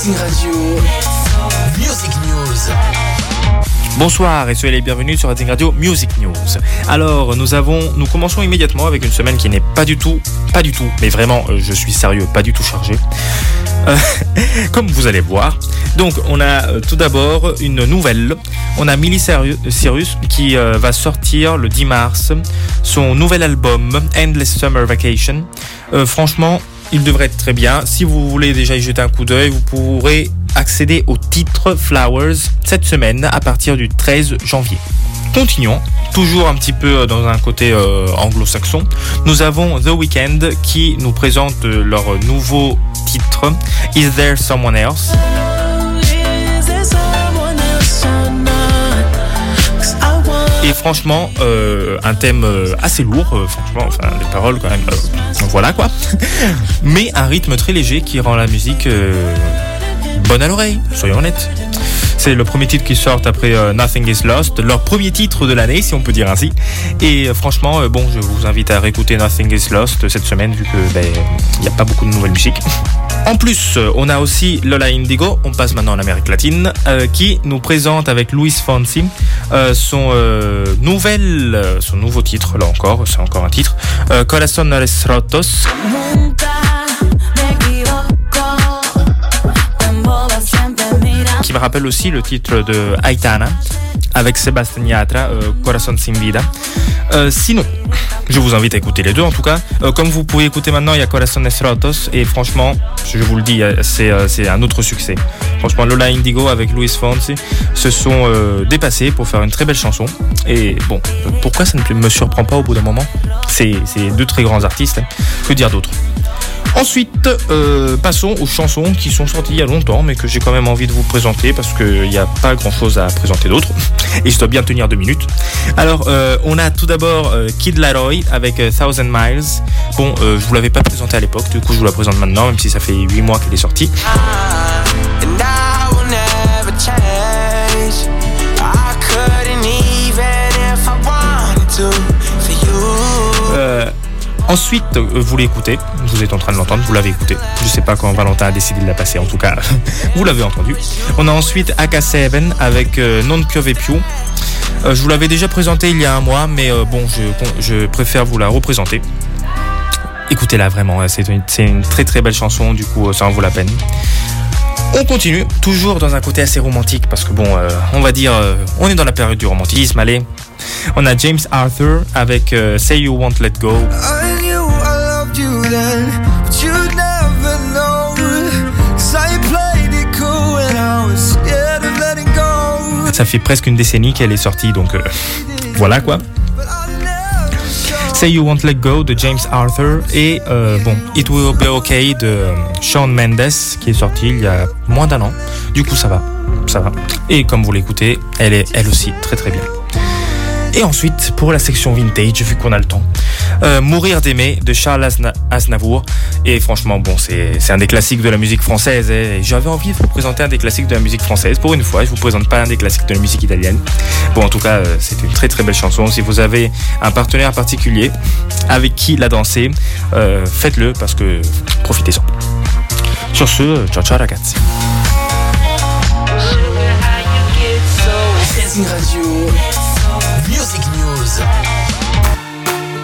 Radio, Music News. Bonsoir et soyez les bienvenus sur Radio Music News. Alors nous avons, nous commençons immédiatement avec une semaine qui n'est pas du tout, pas du tout, mais vraiment, euh, je suis sérieux, pas du tout chargée. Euh, comme vous allez voir. Donc on a euh, tout d'abord une nouvelle. On a Miley Cyrus qui va sortir le 10 mars son nouvel album Endless Summer Vacation. franchement, il devrait être très bien. Si vous voulez déjà y jeter un coup d'œil, vous pourrez accéder au titre Flowers cette semaine à partir du 13 janvier. Continuons, toujours un petit peu dans un côté euh, anglo-saxon. Nous avons The Weeknd qui nous présente leur nouveau titre Is There Someone Else? Franchement, euh, un thème euh, assez lourd, euh, franchement, enfin des paroles quand même, voilà quoi. Mais un rythme très léger qui rend la musique bonne à l'oreille, soyons honnêtes. C'est le premier titre qui sort après Nothing Is Lost, leur premier titre de l'année, si on peut dire ainsi. Et franchement, bon, je vous invite à réécouter Nothing Is Lost cette semaine, vu que ben, il n'y a pas beaucoup de nouvelles musiques. En plus, on a aussi Lola Indigo, on passe maintenant en Amérique latine, euh, qui nous présente avec Luis Fonsi euh, son, euh, nouvel, son nouveau titre, là encore, c'est encore un titre, Corazones Rotos. Qui me rappelle aussi le titre de Aitana avec Sébastien Yatra, Corazon Sin Vida. sinon, je vous invite à écouter les deux en tout cas. Euh, comme vous pouvez écouter maintenant, il y a Corazones Rotos et franchement, je vous le dis, euh, euh, c'est un autre succès. Franchement, Lola Indigo avec Luis Fonsi se sont dépassés pour faire une très belle chanson. Et bon, pourquoi ça ne me surprend pas au bout d'un moment? C'est deux très grands artistes. Hein. Que dire d'autre? Ensuite, euh, passons aux chansons qui sont sorties il y a longtemps, mais que j'ai quand même envie de vous présenter parce qu'il n'y a pas grand chose à présenter d'autre. Et je dois bien tenir deux minutes. Alors, euh, on a tout d'abord euh, Kid Laroi avec Thousand Miles. Bon, je vous l'avais pas présenté à l'époque, du coup, je vous la présente maintenant, même si ça fait 8 mois qu'elle est sortie. Ensuite, euh, vous l'écoutez, vous êtes en train de l'entendre, vous l'avez écouté. Je sais pas quand Valentin a décidé de la passer, en tout cas, vous l'avez entendu. On a ensuite AK7 avec euh, Non Piove. Euh, je vous l'avais déjà présenté il y a un mois, mais bon, je, préfère vous la représenter. Écoutez-la vraiment, c'est une, très très belle chanson, du coup ça en vaut la peine. On continue, toujours dans un côté assez romantique, parce que bon, on va dire, on est dans la période du romantisme, allez. On a James Arthur avec Say You Won't Let Go. Ça fait presque une décennie qu'elle est sortie, donc euh, voilà quoi. Say You Won't Let Go de James Arthur et euh, bon It Will Be Okay de euh, Shawn Mendes qui est sorti il y a moins d'un an. Du coup ça va, ça va. Et comme vous l'écoutez, elle est elle aussi très très bien. Et ensuite, pour la section vintage, vu qu'on a le temps, euh, Mourir d'aimer de Charles Aznavour. Et franchement, bon, c'est un des classiques de la musique française. Et j'avais envie de vous présenter un des classiques de la musique française. Pour une fois, je vous présente pas un des classiques de la musique italienne. Bon, en tout cas, euh, c'est une très très belle chanson. Si vous avez un partenaire particulier avec qui la danser, euh, faites-le parce que profitez-en. Sur ce, ciao ciao ragazzi.